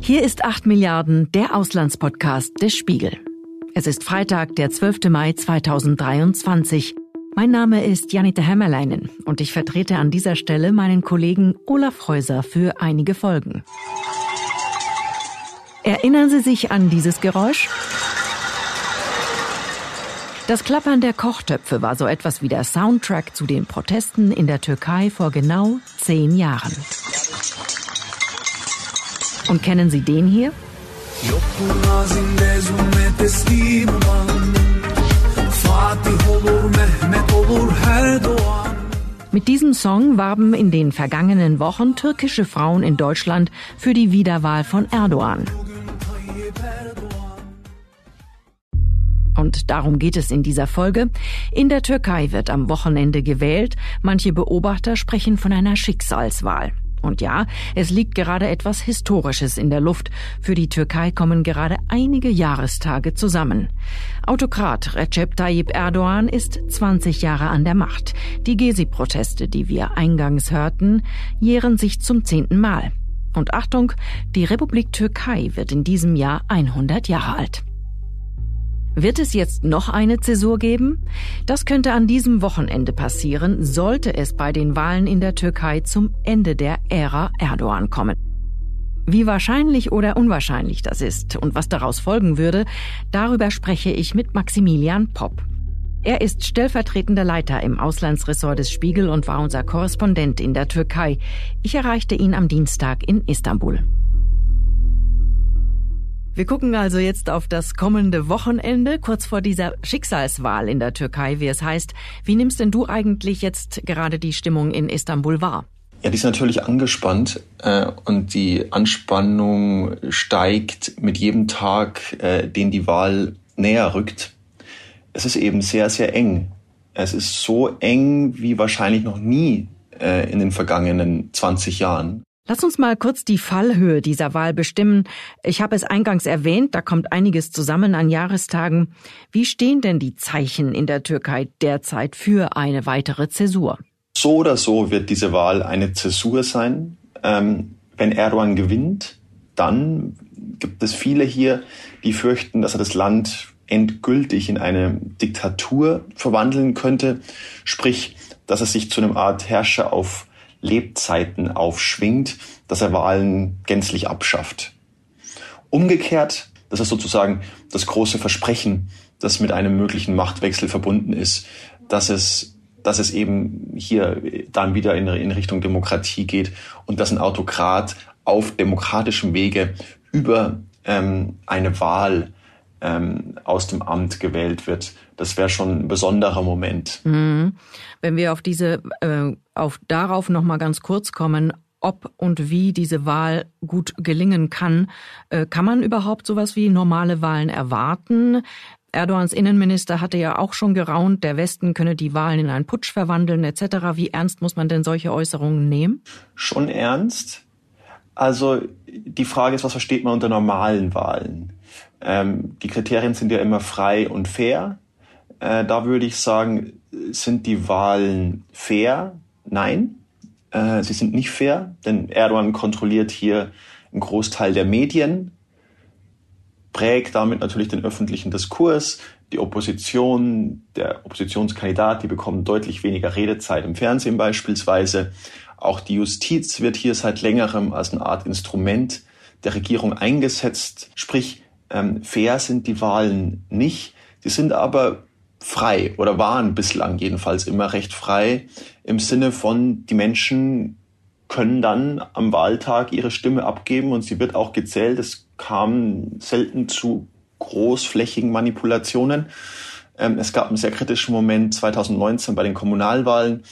Hier ist 8 Milliarden, der Auslandspodcast des Spiegel. Es ist Freitag, der 12. Mai 2023. Mein Name ist Janita Hämmerleinen und ich vertrete an dieser Stelle meinen Kollegen Olaf Häuser für einige Folgen. Erinnern Sie sich an dieses Geräusch? Das Klappern der Kochtöpfe war so etwas wie der Soundtrack zu den Protesten in der Türkei vor genau zehn Jahren. Und kennen Sie den hier? Mit diesem Song warben in den vergangenen Wochen türkische Frauen in Deutschland für die Wiederwahl von Erdogan. Und darum geht es in dieser Folge. In der Türkei wird am Wochenende gewählt. Manche Beobachter sprechen von einer Schicksalswahl. Und ja, es liegt gerade etwas Historisches in der Luft. Für die Türkei kommen gerade einige Jahrestage zusammen. Autokrat Recep Tayyip Erdogan ist 20 Jahre an der Macht. Die Gezi-Proteste, die wir eingangs hörten, jähren sich zum zehnten Mal. Und Achtung, die Republik Türkei wird in diesem Jahr 100 Jahre alt. Wird es jetzt noch eine Zäsur geben? Das könnte an diesem Wochenende passieren, sollte es bei den Wahlen in der Türkei zum Ende der Ära Erdogan kommen. Wie wahrscheinlich oder unwahrscheinlich das ist und was daraus folgen würde, darüber spreche ich mit Maximilian Popp. Er ist stellvertretender Leiter im Auslandsressort des Spiegel und war unser Korrespondent in der Türkei. Ich erreichte ihn am Dienstag in Istanbul. Wir gucken also jetzt auf das kommende Wochenende, kurz vor dieser Schicksalswahl in der Türkei, wie es heißt. Wie nimmst denn du eigentlich jetzt gerade die Stimmung in Istanbul wahr? Ja, die ist natürlich angespannt äh, und die Anspannung steigt mit jedem Tag, äh, den die Wahl näher rückt. Es ist eben sehr, sehr eng. Es ist so eng wie wahrscheinlich noch nie äh, in den vergangenen 20 Jahren. Lass uns mal kurz die Fallhöhe dieser Wahl bestimmen. Ich habe es eingangs erwähnt, da kommt einiges zusammen an Jahrestagen. Wie stehen denn die Zeichen in der Türkei derzeit für eine weitere Zäsur? So oder so wird diese Wahl eine Zäsur sein. Ähm, wenn Erdogan gewinnt, dann gibt es viele hier, die fürchten, dass er das Land endgültig in eine Diktatur verwandeln könnte. Sprich, dass er sich zu einem Art Herrscher auf Lebzeiten aufschwingt, dass er Wahlen gänzlich abschafft. Umgekehrt, das ist sozusagen das große Versprechen, das mit einem möglichen Machtwechsel verbunden ist, dass es, dass es eben hier dann wieder in, in Richtung Demokratie geht und dass ein Autokrat auf demokratischem Wege über ähm, eine Wahl ähm, aus dem Amt gewählt wird. Das wäre schon ein besonderer Moment. Mhm. Wenn wir auf diese, äh, auf darauf noch mal ganz kurz kommen, ob und wie diese Wahl gut gelingen kann, äh, kann man überhaupt sowas wie normale Wahlen erwarten? Erdogans Innenminister hatte ja auch schon geraunt, der Westen könne die Wahlen in einen Putsch verwandeln etc. Wie ernst muss man denn solche Äußerungen nehmen? Schon ernst. Also die Frage ist, was versteht man unter normalen Wahlen? Ähm, die Kriterien sind ja immer frei und fair. Äh, da würde ich sagen, sind die Wahlen fair? Nein, äh, sie sind nicht fair, denn Erdogan kontrolliert hier einen Großteil der Medien, prägt damit natürlich den öffentlichen Diskurs. Die Opposition, der Oppositionskandidat, die bekommen deutlich weniger Redezeit im Fernsehen beispielsweise. Auch die Justiz wird hier seit längerem als eine Art Instrument der Regierung eingesetzt. Sprich, ähm, fair sind die Wahlen nicht. Sie sind aber frei oder waren bislang jedenfalls immer recht frei im Sinne von, die Menschen können dann am Wahltag ihre Stimme abgeben und sie wird auch gezählt. Es kam selten zu großflächigen Manipulationen. Ähm, es gab einen sehr kritischen Moment 2019 bei den Kommunalwahlen,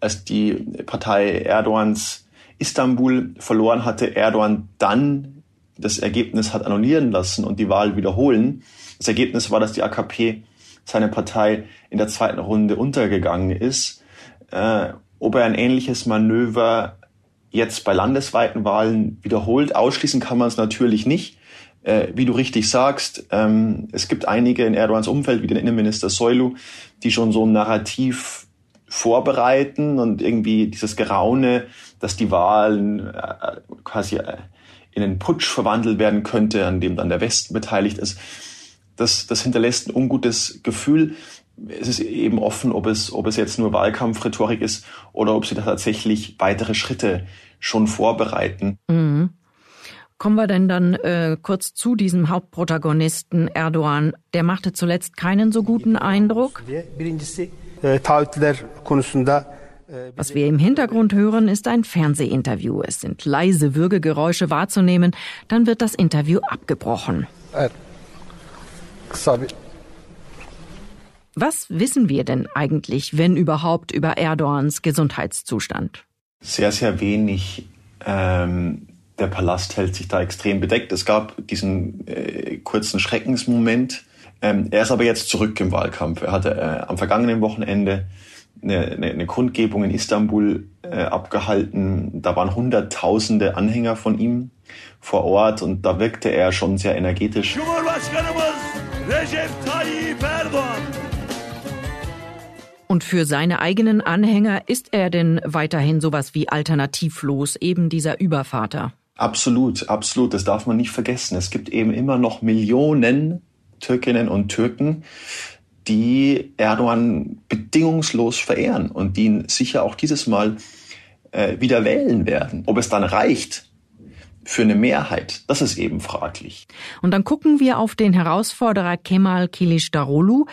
als die Partei Erdogans Istanbul verloren hatte. Erdogan dann das Ergebnis hat annullieren lassen und die Wahl wiederholen. Das Ergebnis war, dass die AKP seine Partei in der zweiten Runde untergegangen ist. Äh, ob er ein ähnliches Manöver jetzt bei landesweiten Wahlen wiederholt, ausschließen kann man es natürlich nicht. Äh, wie du richtig sagst, ähm, es gibt einige in Erdogans Umfeld, wie den Innenminister Soylu, die schon so ein Narrativ vorbereiten und irgendwie dieses Geraune, dass die Wahlen äh, quasi äh, in einen Putsch verwandelt werden könnte, an dem dann der Westen beteiligt ist, das, das hinterlässt ein ungutes Gefühl. Es ist eben offen, ob es, ob es jetzt nur Wahlkampfrhetorik ist oder ob sie da tatsächlich weitere Schritte schon vorbereiten. Mhm. Kommen wir denn dann äh, kurz zu diesem Hauptprotagonisten Erdogan. Der machte zuletzt keinen so guten Eindruck. Was wir im Hintergrund hören, ist ein Fernsehinterview. Es sind leise Würgegeräusche wahrzunehmen. Dann wird das Interview abgebrochen. Was wissen wir denn eigentlich, wenn überhaupt, über Erdogans Gesundheitszustand? Sehr, sehr wenig. Ähm, der Palast hält sich da extrem bedeckt. Es gab diesen äh, kurzen Schreckensmoment. Ähm, er ist aber jetzt zurück im Wahlkampf. Er hatte äh, am vergangenen Wochenende eine, eine, eine Kundgebung in Istanbul äh, abgehalten. Da waren hunderttausende Anhänger von ihm vor Ort und da wirkte er schon sehr energetisch. Und für seine eigenen Anhänger ist er denn weiterhin sowas wie alternativlos, eben dieser Übervater? Absolut, absolut. Das darf man nicht vergessen. Es gibt eben immer noch Millionen Türkinnen und Türken, die Erdogan bedingungslos verehren und die ihn sicher auch dieses Mal äh, wieder wählen werden. Ob es dann reicht für eine Mehrheit, das ist eben fraglich. Und dann gucken wir auf den Herausforderer Kemal Kilicdaroglu.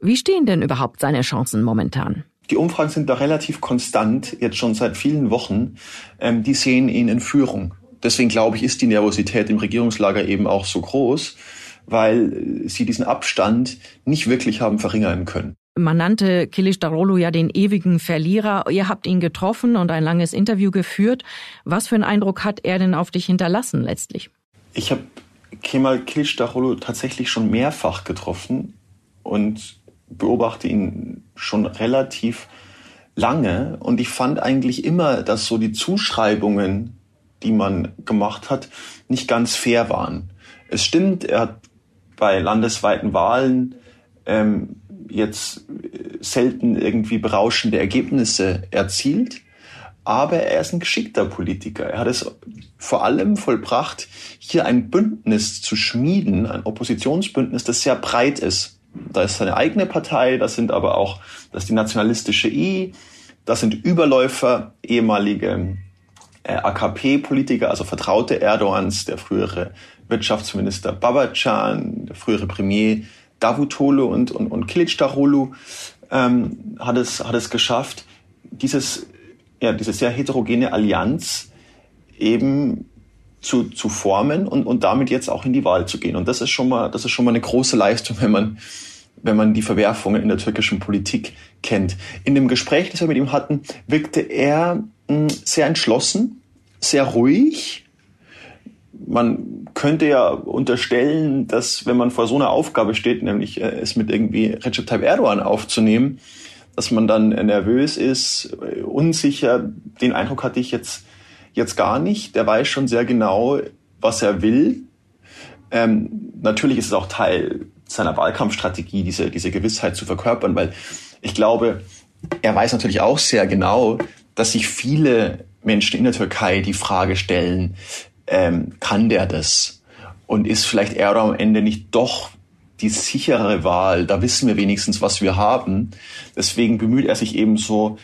Wie stehen denn überhaupt seine Chancen momentan? Die Umfragen sind da relativ konstant, jetzt schon seit vielen Wochen. Ähm, die sehen ihn in Führung. Deswegen glaube ich, ist die Nervosität im Regierungslager eben auch so groß weil sie diesen Abstand nicht wirklich haben verringern können. Man nannte Kilic Darolo ja den ewigen Verlierer. Ihr habt ihn getroffen und ein langes Interview geführt. Was für einen Eindruck hat er denn auf dich hinterlassen letztlich? Ich habe Kemal Kilic Darolo tatsächlich schon mehrfach getroffen und beobachte ihn schon relativ lange. Und ich fand eigentlich immer, dass so die Zuschreibungen, die man gemacht hat, nicht ganz fair waren. Es stimmt, er hat bei landesweiten Wahlen ähm, jetzt selten irgendwie berauschende Ergebnisse erzielt. Aber er ist ein geschickter Politiker. Er hat es vor allem vollbracht, hier ein Bündnis zu schmieden, ein Oppositionsbündnis, das sehr breit ist. Da ist seine eigene Partei, das sind aber auch, das ist die nationalistische I, das sind Überläufer, ehemalige AKP-Politiker, also Vertraute Erdogans, der frühere Wirtschaftsminister Babacan, der frühere Premier Davutoglu und, und, und Kilicdaroglu ähm, hat, es, hat es geschafft, dieses, ja, diese sehr heterogene Allianz eben zu, zu formen und, und damit jetzt auch in die Wahl zu gehen. Und das ist schon mal, das ist schon mal eine große Leistung, wenn man, wenn man die Verwerfungen in der türkischen Politik kennt. In dem Gespräch, das wir mit ihm hatten, wirkte er sehr entschlossen, sehr ruhig, man könnte ja unterstellen, dass wenn man vor so einer Aufgabe steht, nämlich äh, es mit irgendwie Recep Tayyip Erdogan aufzunehmen, dass man dann nervös ist, äh, unsicher. Den Eindruck hatte ich jetzt, jetzt gar nicht. Der weiß schon sehr genau, was er will. Ähm, natürlich ist es auch Teil seiner Wahlkampfstrategie, diese, diese Gewissheit zu verkörpern, weil ich glaube, er weiß natürlich auch sehr genau, dass sich viele Menschen in der Türkei die Frage stellen, ähm, kann der das? Und ist vielleicht Erdogan am Ende nicht doch die sichere Wahl? Da wissen wir wenigstens, was wir haben. Deswegen bemüht er sich eben so,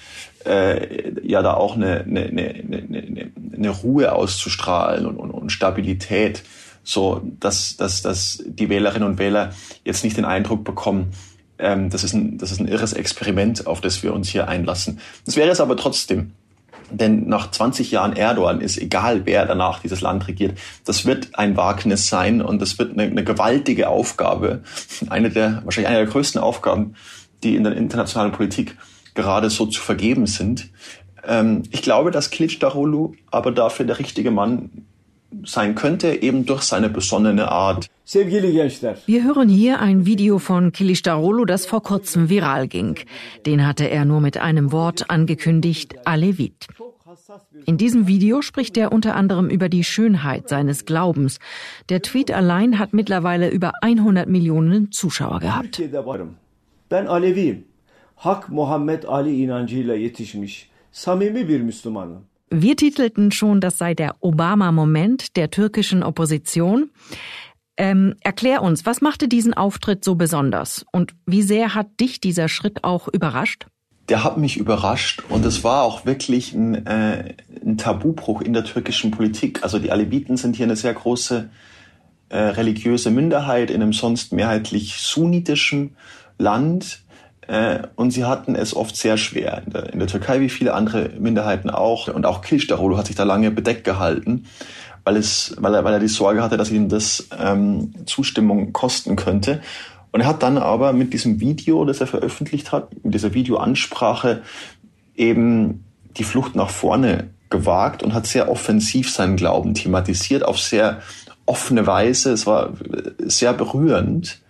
äh, ja, da auch eine, eine, eine, eine, eine Ruhe auszustrahlen und, und, und Stabilität, so dass, dass, dass die Wählerinnen und Wähler jetzt nicht den Eindruck bekommen, ähm, das, ist ein, das ist ein irres Experiment, auf das wir uns hier einlassen. Das wäre es aber trotzdem. Denn nach 20 Jahren Erdogan ist egal, wer danach dieses Land regiert. Das wird ein Wagnis sein und das wird eine, eine gewaltige Aufgabe. Eine der, wahrscheinlich eine der größten Aufgaben, die in der internationalen Politik gerade so zu vergeben sind. Ähm, ich glaube, dass Darulu aber dafür der richtige Mann sein könnte, eben durch seine besonnene Art. Wir hören hier ein Video von Kilicdaroglu, das vor kurzem viral ging. Den hatte er nur mit einem Wort angekündigt, Alevit. In diesem Video spricht er unter anderem über die Schönheit seines Glaubens. Der Tweet allein hat mittlerweile über 100 Millionen Zuschauer gehabt. Hak Muhammed Ali inancıyla yetişmiş samimi bir Müslümanım. Wir titelten schon, das sei der Obama-Moment der türkischen Opposition. Ähm, erklär uns, was machte diesen Auftritt so besonders und wie sehr hat dich dieser Schritt auch überrascht? Der hat mich überrascht und es war auch wirklich ein, äh, ein Tabubruch in der türkischen Politik. Also die Aleviten sind hier eine sehr große äh, religiöse Minderheit in einem sonst mehrheitlich sunnitischen Land. Äh, und sie hatten es oft sehr schwer in der, in der Türkei, wie viele andere Minderheiten auch. Und auch Kılıçdaroğlu hat sich da lange bedeckt gehalten weil, es, weil, er, weil er die Sorge hatte, dass ihm das ähm, Zustimmung kosten könnte. Und er hat dann aber mit diesem Video, das er veröffentlicht hat, mit dieser Videoansprache eben die Flucht nach vorne gewagt und hat sehr offensiv seinen Glauben thematisiert, auf sehr offene Weise. Es war sehr berührend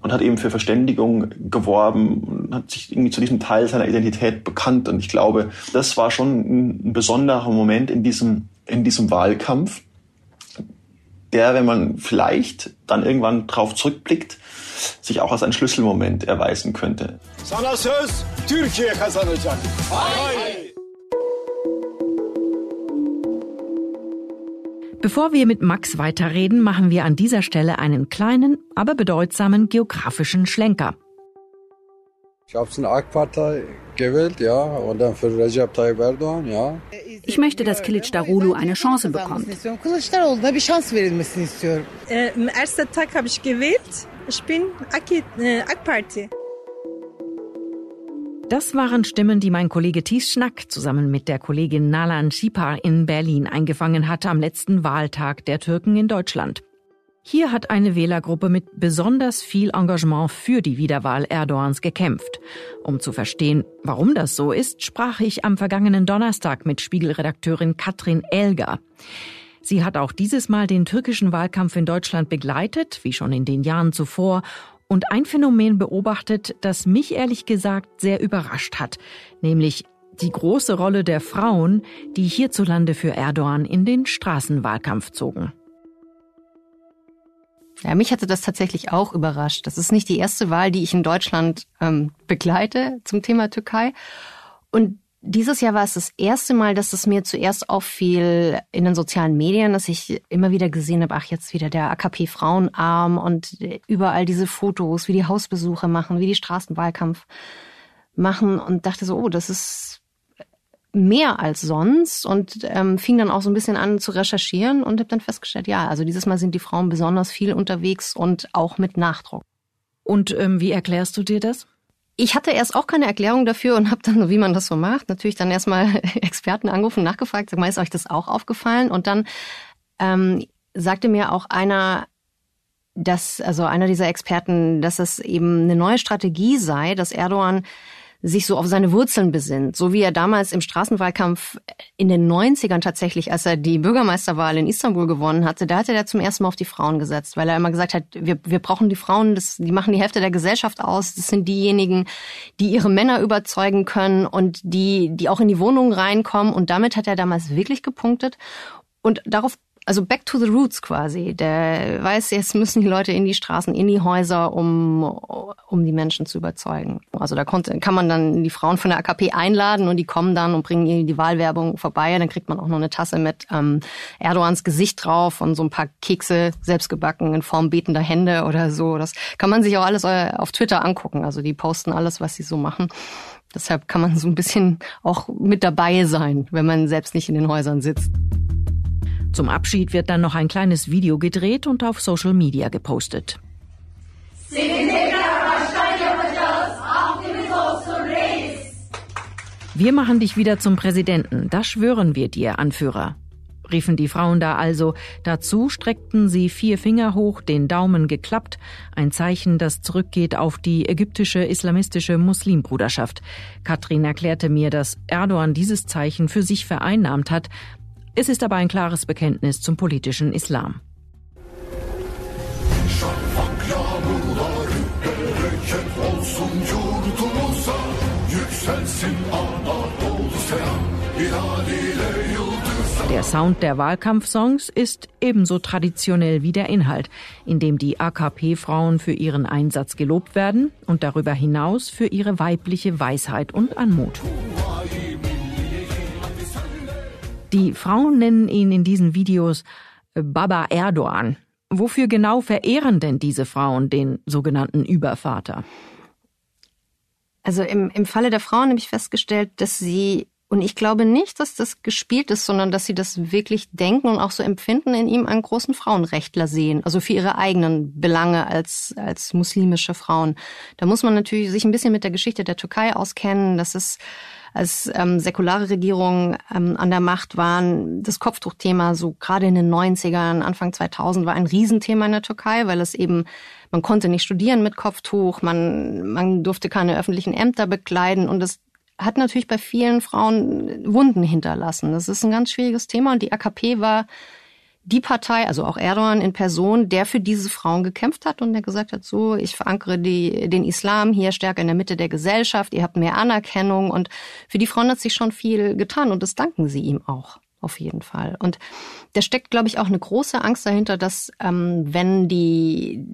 und hat eben für Verständigung geworben und hat sich irgendwie zu diesem Teil seiner Identität bekannt. Und ich glaube, das war schon ein, besonderer Moment in diesem, in diesem Wahlkampf der, wenn man vielleicht dann irgendwann drauf zurückblickt, sich auch als ein Schlüsselmoment erweisen könnte. Sana söz, Türkiye kazanacak. Bevor wir mit Max weiterreden, machen wir an dieser Stelle einen kleinen, aber bedeutsamen geografischen Schlenker. Ich habe es in AK Partei gewählt, ja, und dann für Recep Tayyip Erdogan, ja. Ich möchte, dass Kılıçdaroğlu eine Chance bekommt. Kılıçdaroğlu'na bir şans verilmesini istiyorum. Erste Tag habe ich gewählt. Ich bin AK Party. Das waren Stimmen, die mein Kollege Thies Schnack zusammen mit der Kollegin Nalan Schipar in Berlin eingefangen hatte am letzten Wahltag der Türken in Deutschland. Hier hat eine Wählergruppe mit besonders viel Engagement für die Wiederwahl Erdogans gekämpft. Um zu verstehen, warum das so ist, sprach ich am vergangenen Donnerstag mit Spiegelredakteurin Katrin Elger. Sie hat auch dieses Mal den türkischen Wahlkampf in Deutschland begleitet, wie schon in den Jahren zuvor, und ein Phänomen beobachtet, das mich ehrlich gesagt sehr überrascht hat, nämlich die große Rolle der Frauen, die hierzulande für Erdogan in den Straßenwahlkampf zogen. Ja, mich hatte das tatsächlich auch überrascht. Das ist nicht die erste Wahl, die ich in Deutschland ähm, begleite zum Thema Türkei. Und dieses Jahr war es das erste Mal, dass es mir zuerst auffiel in den sozialen Medien, dass ich immer wieder gesehen habe, ach jetzt wieder der AKP-Frauenarm und überall diese Fotos, wie die Hausbesuche machen, wie die Straßenwahlkampf machen und dachte so, oh, das ist mehr als sonst und ähm, fing dann auch so ein bisschen an zu recherchieren und habe dann festgestellt, ja, also dieses Mal sind die Frauen besonders viel unterwegs und auch mit Nachdruck. Und ähm, wie erklärst du dir das? Ich hatte erst auch keine Erklärung dafür und habe dann, wie man das so macht, natürlich dann erstmal Experten angerufen, nachgefragt, sag mal, ist euch das auch aufgefallen? Und dann ähm, sagte mir auch einer, dass, also einer dieser Experten, dass es eben eine neue Strategie sei, dass Erdogan sich so auf seine Wurzeln besinnt, so wie er damals im Straßenwahlkampf in den 90ern tatsächlich, als er die Bürgermeisterwahl in Istanbul gewonnen hatte, da hatte er zum ersten Mal auf die Frauen gesetzt, weil er immer gesagt hat, wir, wir brauchen die Frauen, das, die machen die Hälfte der Gesellschaft aus, das sind diejenigen, die ihre Männer überzeugen können und die, die auch in die Wohnungen reinkommen. Und damit hat er damals wirklich gepunktet. Und darauf also back to the roots quasi. Der weiß, jetzt müssen die Leute in die Straßen, in die Häuser, um, um die Menschen zu überzeugen. Also da konnte, kann man dann die Frauen von der AKP einladen und die kommen dann und bringen ihnen die Wahlwerbung vorbei. Dann kriegt man auch noch eine Tasse mit ähm, Erdogans Gesicht drauf und so ein paar Kekse selbstgebacken in Form betender Hände oder so. Das kann man sich auch alles äh, auf Twitter angucken. Also die posten alles, was sie so machen. Deshalb kann man so ein bisschen auch mit dabei sein, wenn man selbst nicht in den Häusern sitzt. Zum Abschied wird dann noch ein kleines Video gedreht und auf Social Media gepostet. Wir machen dich wieder zum Präsidenten, das schwören wir dir, Anführer, riefen die Frauen da also. Dazu streckten sie vier Finger hoch, den Daumen geklappt, ein Zeichen, das zurückgeht auf die ägyptische islamistische Muslimbruderschaft. Katrin erklärte mir, dass Erdogan dieses Zeichen für sich vereinnahmt hat, es ist aber ein klares Bekenntnis zum politischen Islam. Der Sound der Wahlkampfsongs ist ebenso traditionell wie der Inhalt, indem die AKP-Frauen für ihren Einsatz gelobt werden und darüber hinaus für ihre weibliche Weisheit und Anmut. Die Frauen nennen ihn in diesen Videos äh, Baba Erdogan. Wofür genau verehren denn diese Frauen den sogenannten Übervater? Also im, im Falle der Frauen habe ich festgestellt, dass sie, und ich glaube nicht, dass das gespielt ist, sondern dass sie das wirklich denken und auch so empfinden, in ihm einen großen Frauenrechtler sehen. Also für ihre eigenen Belange als, als muslimische Frauen. Da muss man natürlich sich ein bisschen mit der Geschichte der Türkei auskennen. Das ist als ähm, säkulare Regierungen ähm, an der Macht waren, das Kopftuchthema so gerade in den 90ern, Anfang 2000 war ein Riesenthema in der Türkei, weil es eben, man konnte nicht studieren mit Kopftuch, man, man durfte keine öffentlichen Ämter bekleiden und es hat natürlich bei vielen Frauen Wunden hinterlassen. Das ist ein ganz schwieriges Thema und die AKP war die Partei, also auch Erdogan in Person, der für diese Frauen gekämpft hat und der gesagt hat, so, ich verankere die, den Islam hier stärker in der Mitte der Gesellschaft, ihr habt mehr Anerkennung und für die Frauen hat sich schon viel getan und das danken sie ihm auch. Auf jeden Fall. Und da steckt, glaube ich, auch eine große Angst dahinter, dass ähm, wenn die,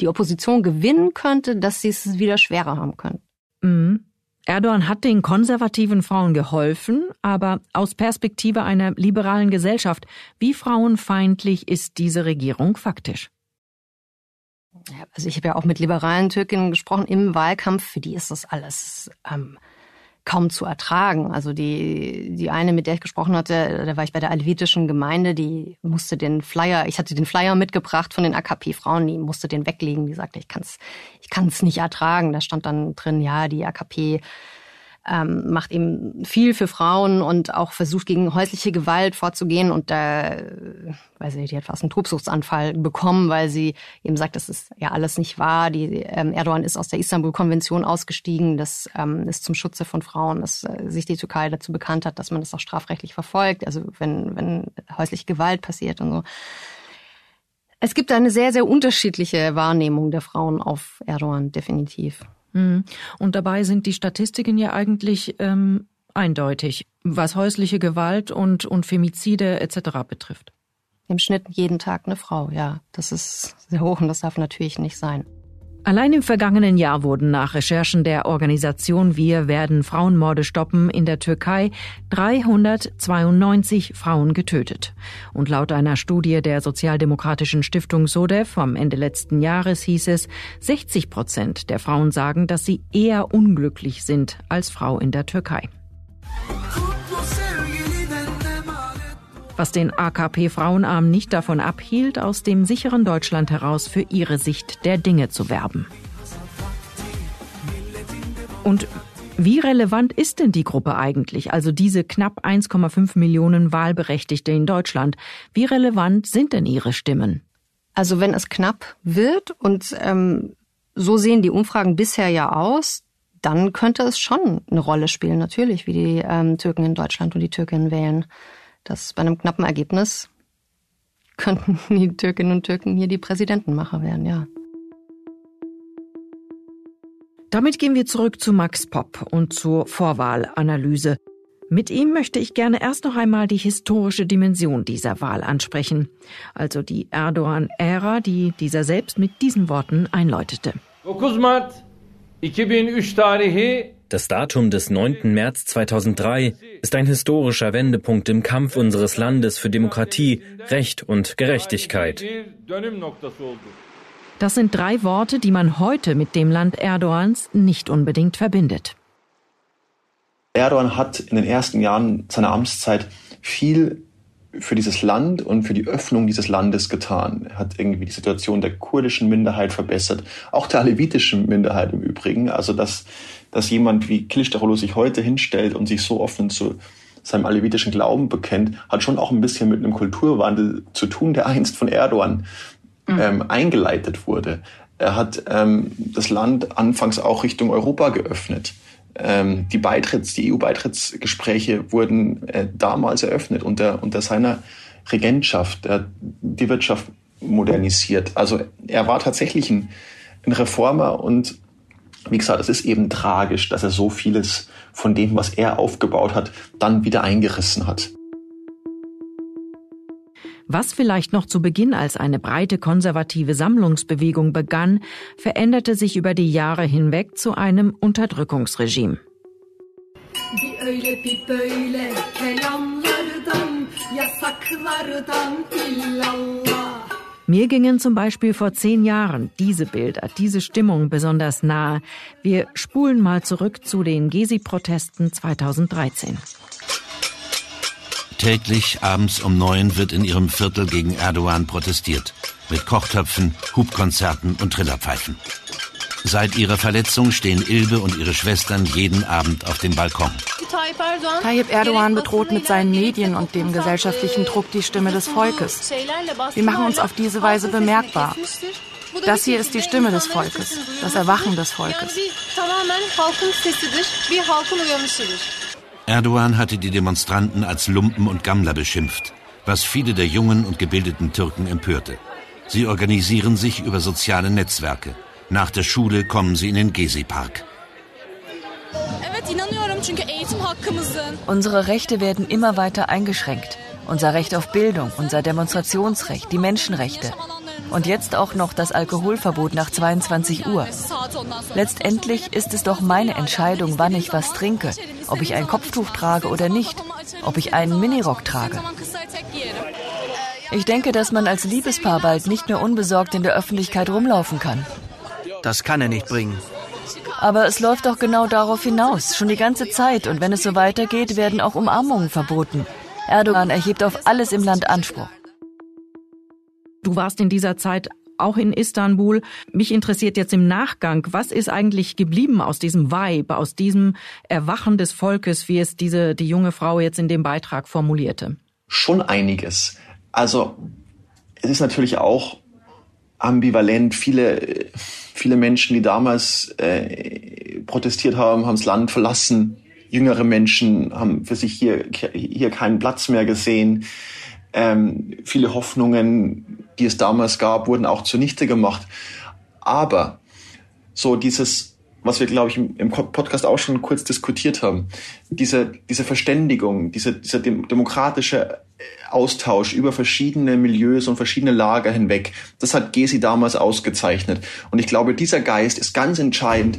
die Opposition gewinnen könnte, dass sie es wieder schwerer haben können. Mhm. Erdogan hat den konservativen Frauen geholfen, aber aus Perspektive einer liberalen Gesellschaft, wie frauenfeindlich ist diese Regierung faktisch? Also ich habe ja auch mit liberalen Türkinnen gesprochen im Wahlkampf. Für die ist das alles ähm, kaum zu ertragen. Also die, die eine, mit der ich gesprochen hatte, da war ich bei der alevitischen Gemeinde, die musste den Flyer, ich hatte den Flyer mitgebracht von den AKP-Frauen, die musste den weglegen. Die sagte, ich kann es ich kann's nicht ertragen. Da stand dann drin, ja, die AKP ähm, macht eben viel für Frauen und auch versucht gegen häusliche Gewalt vorzugehen und da, äh, weiß ich, die hat fast einen Tobsuchtsanfall bekommen, weil sie eben sagt, das ist ja alles nicht wahr. Die ähm, Erdogan ist aus der Istanbul-Konvention ausgestiegen, das ähm, ist zum Schutze von Frauen, dass äh, sich die Türkei dazu bekannt hat, dass man das auch strafrechtlich verfolgt, also wenn wenn häusliche Gewalt passiert und so. Es gibt eine sehr, sehr unterschiedliche Wahrnehmung der Frauen auf Erdogan, definitiv. Mhm. Und dabei sind die Statistiken ja eigentlich ähm, eindeutig, was häusliche Gewalt und, und Femizide etc. betrifft. Im Schnitt jeden Tag eine Frau, ja. Das ist sehr hoch und das darf natürlich nicht sein. Allein im vergangenen Jahr wurden nach Recherchen der Organisation Wir werden Frauenmorde stoppen in der Türkei 392 Frauen getötet. Und laut einer Studie der sozialdemokratischen Stiftung SODEF vom Ende letzten Jahres hieß es, 60 Prozent der Frauen sagen, dass sie eher unglücklich sind als Frau in der Türkei. Was den AKP-Frauenarm nicht davon abhielt, aus dem sicheren Deutschland heraus für ihre Sicht der Dinge zu werben. Und wie relevant ist denn die Gruppe eigentlich, also diese knapp 1,5 Millionen Wahlberechtigte in Deutschland? Wie relevant sind denn ihre Stimmen? Also wenn es knapp wird und ähm, so sehen die Umfragen bisher ja aus, dann könnte es schon eine Rolle spielen, natürlich, wie die ähm, Türken in Deutschland und die Türkinnen wählen dass bei einem knappen Ergebnis könnten die Türkinnen und Türken hier die Präsidentenmacher werden, ja. Damit gehen wir zurück zu Max Popp und zur Vorwahlanalyse. Mit ihm möchte ich gerne erst noch einmal die historische Dimension dieser Wahl ansprechen, also die Erdogan-Ära, die dieser selbst mit diesen Worten einläutete. 9 Mart 2003 tarihi das Datum des 9. März 2003 ist ein historischer Wendepunkt im Kampf unseres Landes für Demokratie, Recht und Gerechtigkeit. Das sind drei Worte, die man heute mit dem Land Erdogans nicht unbedingt verbindet. Erdogan hat in den ersten Jahren seiner Amtszeit viel für dieses Land und für die Öffnung dieses Landes getan. Er hat irgendwie die Situation der kurdischen Minderheit verbessert, auch der alevitischen Minderheit im Übrigen. Also dass dass jemand wie Kılıçdaroğlu sich heute hinstellt und sich so offen zu seinem alevitischen Glauben bekennt, hat schon auch ein bisschen mit einem Kulturwandel zu tun, der einst von Erdogan mhm. ähm, eingeleitet wurde. Er hat ähm, das Land anfangs auch Richtung Europa geöffnet. Ähm, die Beitritts, die EU-Beitrittsgespräche wurden äh, damals eröffnet unter, unter seiner Regentschaft. Er hat die Wirtschaft modernisiert. Also er war tatsächlich ein, ein Reformer und wie gesagt, es ist eben tragisch, dass er so vieles von dem, was er aufgebaut hat, dann wieder eingerissen hat. Was vielleicht noch zu Beginn als eine breite konservative Sammlungsbewegung begann, veränderte sich über die Jahre hinweg zu einem Unterdrückungsregime. Mir gingen zum Beispiel vor zehn Jahren diese Bilder, diese Stimmung besonders nahe. Wir spulen mal zurück zu den Gezi-Protesten 2013. Täglich abends um neun wird in ihrem Viertel gegen Erdogan protestiert. Mit Kochtöpfen, Hubkonzerten und Trillerpfeifen. Seit ihrer Verletzung stehen Ilbe und ihre Schwestern jeden Abend auf dem Balkon. Tayyip Erdogan bedroht mit seinen Medien und dem gesellschaftlichen Druck die Stimme des Volkes. Wir machen uns auf diese Weise bemerkbar. Das hier ist die Stimme des Volkes, das Erwachen des Volkes. Erdogan hatte die Demonstranten als Lumpen und Gammler beschimpft, was viele der jungen und gebildeten Türken empörte. Sie organisieren sich über soziale Netzwerke. Nach der Schule kommen sie in den Gezi-Park. Unsere Rechte werden immer weiter eingeschränkt. Unser Recht auf Bildung, unser Demonstrationsrecht, die Menschenrechte. Und jetzt auch noch das Alkoholverbot nach 22 Uhr. Letztendlich ist es doch meine Entscheidung, wann ich was trinke, ob ich ein Kopftuch trage oder nicht, ob ich einen Minirock trage. Ich denke, dass man als Liebespaar bald nicht mehr unbesorgt in der Öffentlichkeit rumlaufen kann. Das kann er nicht bringen. Aber es läuft doch genau darauf hinaus, schon die ganze Zeit. Und wenn es so weitergeht, werden auch Umarmungen verboten. Erdogan erhebt auf alles im Land Anspruch. Du warst in dieser Zeit auch in Istanbul. Mich interessiert jetzt im Nachgang, was ist eigentlich geblieben aus diesem Vibe, aus diesem Erwachen des Volkes, wie es diese, die junge Frau jetzt in dem Beitrag formulierte? Schon einiges. Also, es ist natürlich auch ambivalent. Viele, viele Menschen, die damals äh, protestiert haben, haben das Land verlassen. Jüngere Menschen haben für sich hier, hier keinen Platz mehr gesehen. Ähm, viele Hoffnungen, die es damals gab, wurden auch zunichte gemacht. Aber so dieses, was wir, glaube ich, im, Podcast auch schon kurz diskutiert haben, diese, diese Verständigung, diese, dieser demokratische Austausch über verschiedene Milieus und verschiedene Lager hinweg. Das hat Gesi damals ausgezeichnet. Und ich glaube, dieser Geist ist ganz entscheidend,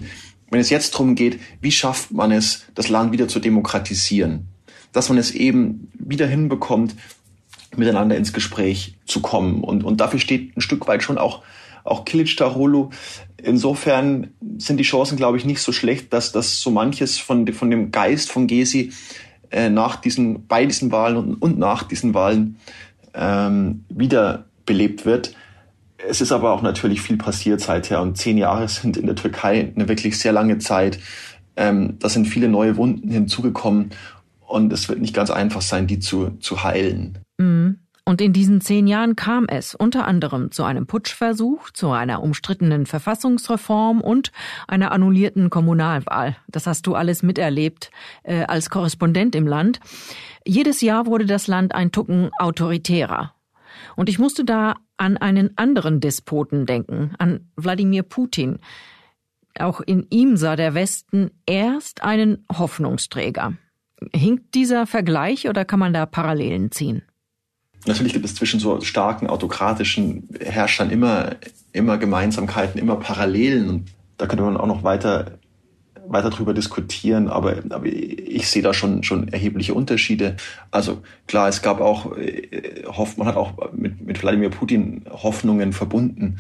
wenn es jetzt darum geht, wie schafft man es, das Land wieder zu demokratisieren. Dass man es eben wieder hinbekommt, miteinander ins Gespräch zu kommen. Und, und dafür steht ein Stück weit schon auch, auch Kilic Tarolo. Insofern sind die Chancen, glaube ich, nicht so schlecht, dass, dass so manches von, von dem Geist von Gesi äh, nach diesen, bei diesen Wahlen und, und nach diesen Wahlen ähm, wiederbelebt wird. Es ist aber auch natürlich viel passiert seither und zehn Jahre sind in der Türkei eine wirklich sehr lange Zeit. Ähm, da sind viele neue Wunden hinzugekommen und es wird nicht ganz einfach sein, die zu, zu heilen. Mhm. Und in diesen zehn Jahren kam es unter anderem zu einem Putschversuch, zu einer umstrittenen Verfassungsreform und einer annullierten Kommunalwahl. Das hast du alles miterlebt äh, als Korrespondent im Land. Jedes Jahr wurde das Land ein Tucken autoritärer. Und ich musste da an einen anderen Despoten denken, an Wladimir Putin. Auch in ihm sah der Westen erst einen Hoffnungsträger. Hinkt dieser Vergleich oder kann man da Parallelen ziehen? Natürlich gibt es zwischen so starken autokratischen Herrschern immer, immer Gemeinsamkeiten, immer Parallelen. Und da könnte man auch noch weiter, weiter drüber diskutieren. Aber, aber ich sehe da schon, schon erhebliche Unterschiede. Also klar, es gab auch, äh, man hat auch mit, mit Wladimir Putin Hoffnungen verbunden.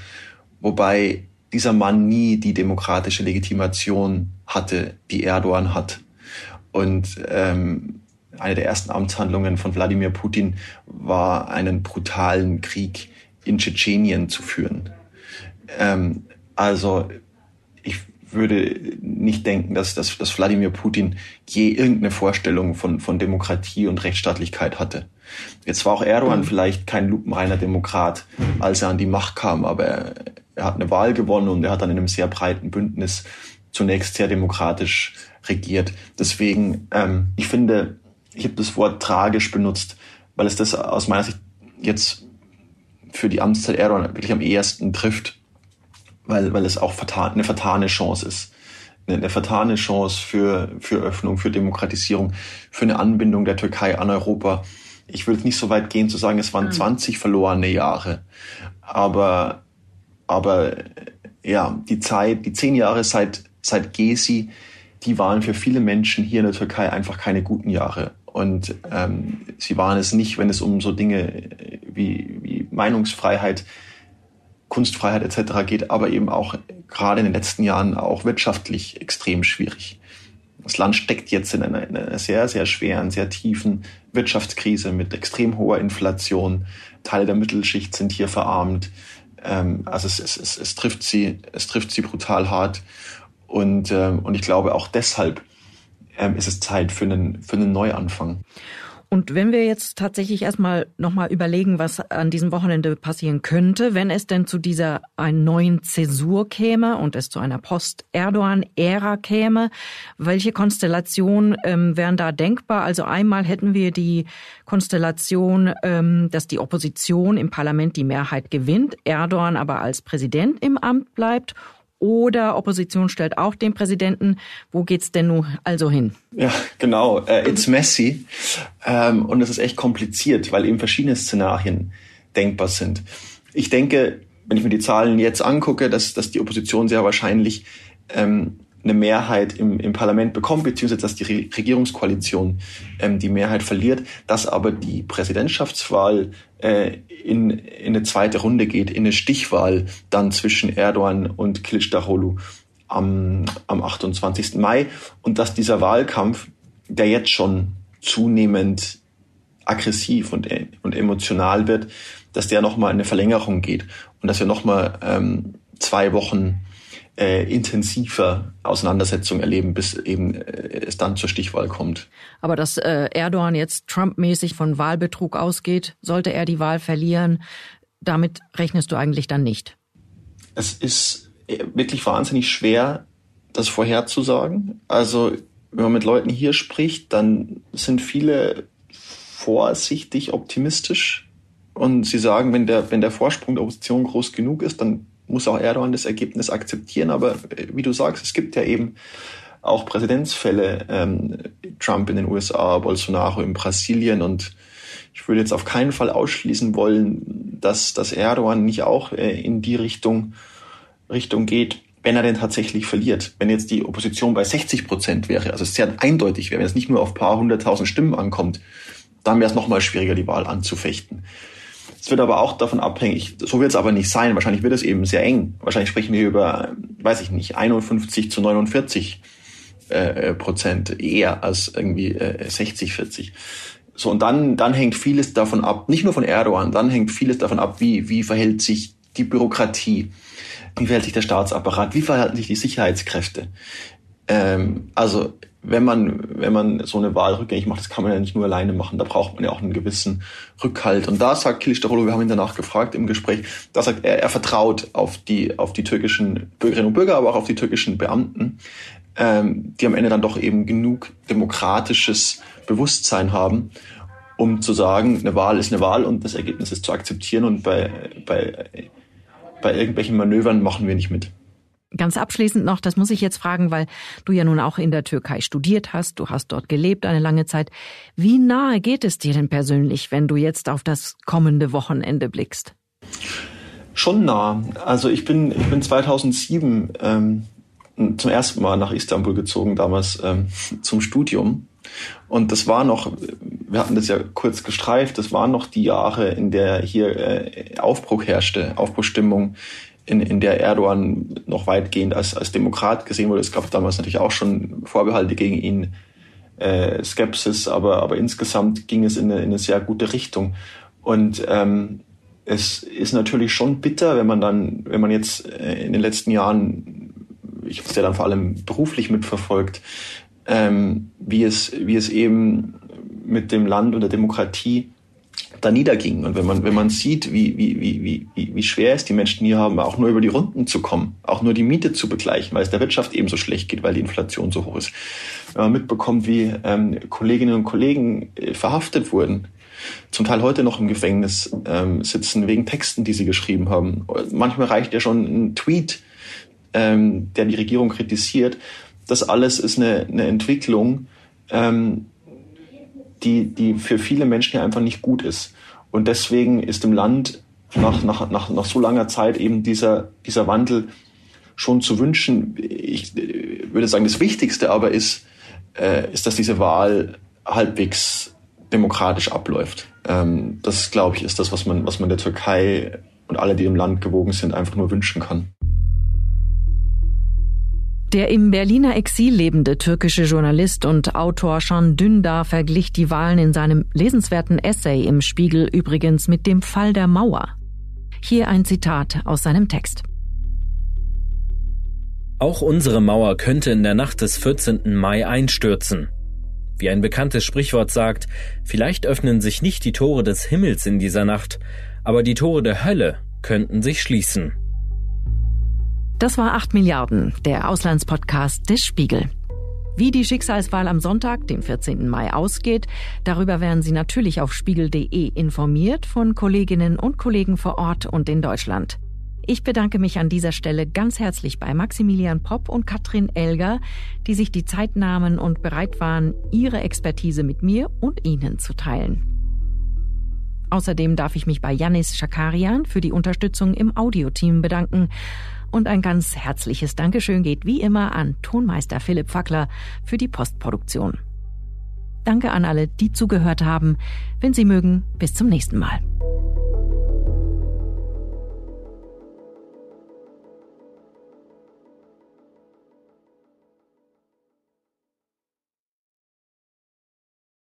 Wobei dieser Mann nie die demokratische Legitimation hatte, die Erdogan hat. Und ähm, eine der ersten Amtshandlungen von Wladimir Putin war, einen brutalen Krieg in Tschetschenien zu führen. Ähm, also ich würde nicht denken, dass, dass, dass Wladimir Putin je irgendeine Vorstellung von, von Demokratie und Rechtsstaatlichkeit hatte. Jetzt war auch Erdogan vielleicht kein lupenreiner Demokrat, als er an die Macht kam, aber er, er hat eine Wahl gewonnen und er hat dann in einem sehr breiten Bündnis zunächst sehr demokratisch regiert. Deswegen, ähm, ich finde, ich habe das Wort tragisch benutzt, weil es das aus meiner Sicht jetzt für die Amtszeit Erdogan wirklich am ehesten trifft, weil, weil es auch vertan, eine vertane Chance ist. Eine, eine vertane Chance für, für Öffnung, für Demokratisierung, für eine Anbindung der Türkei an Europa. ich würde nicht so weit gehen zu sagen, es waren mhm. 20 verlorene Jahre. Aber, aber ja, die Zeit, die zehn Jahre seit, seit Gesi, die waren für viele Menschen hier in der Türkei einfach keine guten Jahre. Und ähm, sie waren es nicht, wenn es um so Dinge wie, wie Meinungsfreiheit, Kunstfreiheit etc. geht, aber eben auch gerade in den letzten Jahren auch wirtschaftlich extrem schwierig. Das Land steckt jetzt in einer, in einer sehr, sehr schweren, sehr tiefen Wirtschaftskrise mit extrem hoher Inflation. Teile der Mittelschicht sind hier verarmt. Ähm, also es, es, es, es, trifft sie, es trifft sie brutal hart. Und, ähm, und ich glaube auch deshalb ähm, ist es Zeit für einen, für einen Neuanfang. Und wenn wir jetzt tatsächlich erstmal nochmal überlegen, was an diesem Wochenende passieren könnte, wenn es denn zu dieser einen neuen Zäsur käme und es zu einer Post-Erdogan-Ära käme, welche Konstellation ähm, wären da denkbar? Also einmal hätten wir die Konstellation, ähm, dass die Opposition im Parlament die Mehrheit gewinnt, Erdogan aber als Präsident im Amt bleibt oder Opposition stellt auch den Präsidenten. Wo geht's denn nun also hin? Ja, genau. Uh, it's messy. Ähm, und es ist echt kompliziert, weil eben verschiedene Szenarien denkbar sind. Ich denke, wenn ich mir die Zahlen jetzt angucke, dass, dass die Opposition sehr wahrscheinlich ähm, eine Mehrheit im, im Parlament bekommt, beziehungsweise dass die Regierungskoalition ähm, die Mehrheit verliert, dass aber die Präsidentschaftswahl äh, in, in eine zweite Runde geht, in eine Stichwahl dann zwischen Erdogan und Kılıçdaroğlu am, am 28. Mai und dass dieser Wahlkampf, der jetzt schon zunehmend aggressiv und, und emotional wird, dass der nochmal in eine Verlängerung geht und dass wir nochmal ähm, zwei Wochen äh, intensiver Auseinandersetzung erleben, bis eben äh, es dann zur Stichwahl kommt. Aber dass äh, Erdogan jetzt Trump-mäßig von Wahlbetrug ausgeht, sollte er die Wahl verlieren, damit rechnest du eigentlich dann nicht? Es ist äh, wirklich wahnsinnig schwer, das vorherzusagen. Also wenn man mit Leuten hier spricht, dann sind viele vorsichtig optimistisch und sie sagen, wenn der, wenn der Vorsprung der Opposition groß genug ist, dann muss auch Erdogan das Ergebnis akzeptieren. Aber äh, wie du sagst, es gibt ja eben auch Präsidentsfälle, ähm, Trump in den USA, Bolsonaro in Brasilien und ich würde jetzt auf keinen Fall ausschließen wollen, dass, dass Erdogan nicht auch äh, in die Richtung, Richtung geht, wenn er denn tatsächlich verliert. Wenn jetzt die Opposition bei 60 Prozent wäre, also sehr eindeutig wäre, wenn es nicht nur auf paar hunderttausend Stimmen ankommt, dann wäre es nochmal schwieriger, die Wahl anzufechten. Es wird aber auch davon abhängig, so wird es aber nicht sein. Wahrscheinlich wird es eben sehr eng. Wahrscheinlich sprechen wir über, weiß ich nicht, 51 zu 49 äh, Prozent eher als irgendwie äh, 60, 40. So, und dann, dann hängt vieles davon ab, nicht nur von Erdogan, dann hängt vieles davon ab, wie, wie verhält sich die Bürokratie, wie verhält sich der Staatsapparat, wie verhalten sich die Sicherheitskräfte. Ähm, also wenn man, wenn man so eine Wahl rückgängig macht, das kann man ja nicht nur alleine machen, da braucht man ja auch einen gewissen Rückhalt. Und da sagt Kilicdaroglu, wir haben ihn danach gefragt im Gespräch, da sagt er, er vertraut auf die, auf die türkischen Bürgerinnen und Bürger, aber auch auf die türkischen Beamten, ähm, die am Ende dann doch eben genug demokratisches Bewusstsein haben, um zu sagen, eine Wahl ist eine Wahl und das Ergebnis ist zu akzeptieren und bei, bei, bei irgendwelchen Manövern machen wir nicht mit. Ganz abschließend noch, das muss ich jetzt fragen, weil du ja nun auch in der Türkei studiert hast, du hast dort gelebt eine lange Zeit. Wie nahe geht es dir denn persönlich, wenn du jetzt auf das kommende Wochenende blickst? Schon nah. Also ich bin, ich bin 2007 ähm, zum ersten Mal nach Istanbul gezogen, damals ähm, zum Studium. Und das war noch, wir hatten das ja kurz gestreift, das waren noch die Jahre, in der hier äh, Aufbruch herrschte, Aufbruchstimmung in, in der Erdogan noch weitgehend als, als Demokrat gesehen wurde. Es gab damals natürlich auch schon Vorbehalte gegen ihn, äh, Skepsis, aber, aber insgesamt ging es in eine, in eine sehr gute Richtung. Und ähm, es ist natürlich schon bitter, wenn man dann, wenn man jetzt äh, in den letzten Jahren, ich habe es ja dann vor allem beruflich mitverfolgt, ähm, wie es, wie es eben mit dem Land und der Demokratie da niederging. Und wenn man, wenn man sieht, wie, wie, wie, wie, wie schwer es die Menschen hier haben, auch nur über die Runden zu kommen, auch nur die Miete zu begleichen, weil es der Wirtschaft eben so schlecht geht, weil die Inflation so hoch ist. Wenn man mitbekommt, wie ähm, Kolleginnen und Kollegen äh, verhaftet wurden, zum Teil heute noch im Gefängnis ähm, sitzen wegen Texten, die sie geschrieben haben. Manchmal reicht ja schon ein Tweet, ähm, der die Regierung kritisiert. Das alles ist eine, eine Entwicklung, ähm, die, die für viele Menschen ja einfach nicht gut ist. Und deswegen ist im Land nach, nach, nach, nach so langer Zeit eben dieser, dieser Wandel schon zu wünschen. Ich würde sagen, das Wichtigste aber ist, äh, ist, dass diese Wahl halbwegs demokratisch abläuft. Ähm, das, glaube ich, ist das, was man, was man der Türkei und alle, die im Land gewogen sind, einfach nur wünschen kann. Der im Berliner Exil lebende türkische Journalist und Autor Can Dündar verglich die Wahlen in seinem lesenswerten Essay im Spiegel übrigens mit dem Fall der Mauer. Hier ein Zitat aus seinem Text. Auch unsere Mauer könnte in der Nacht des 14. Mai einstürzen. Wie ein bekanntes Sprichwort sagt, vielleicht öffnen sich nicht die Tore des Himmels in dieser Nacht, aber die Tore der Hölle könnten sich schließen. Das war 8 Milliarden, der Auslandspodcast des Spiegel. Wie die Schicksalswahl am Sonntag, dem 14. Mai, ausgeht, darüber werden Sie natürlich auf spiegel.de informiert von Kolleginnen und Kollegen vor Ort und in Deutschland. Ich bedanke mich an dieser Stelle ganz herzlich bei Maximilian Popp und Katrin Elger, die sich die Zeit nahmen und bereit waren, ihre Expertise mit mir und Ihnen zu teilen. Außerdem darf ich mich bei Janis Schakarian für die Unterstützung im Audioteam bedanken und ein ganz herzliches Dankeschön geht wie immer an Tonmeister Philipp Fackler für die Postproduktion. Danke an alle, die zugehört haben. Wenn Sie mögen, bis zum nächsten Mal.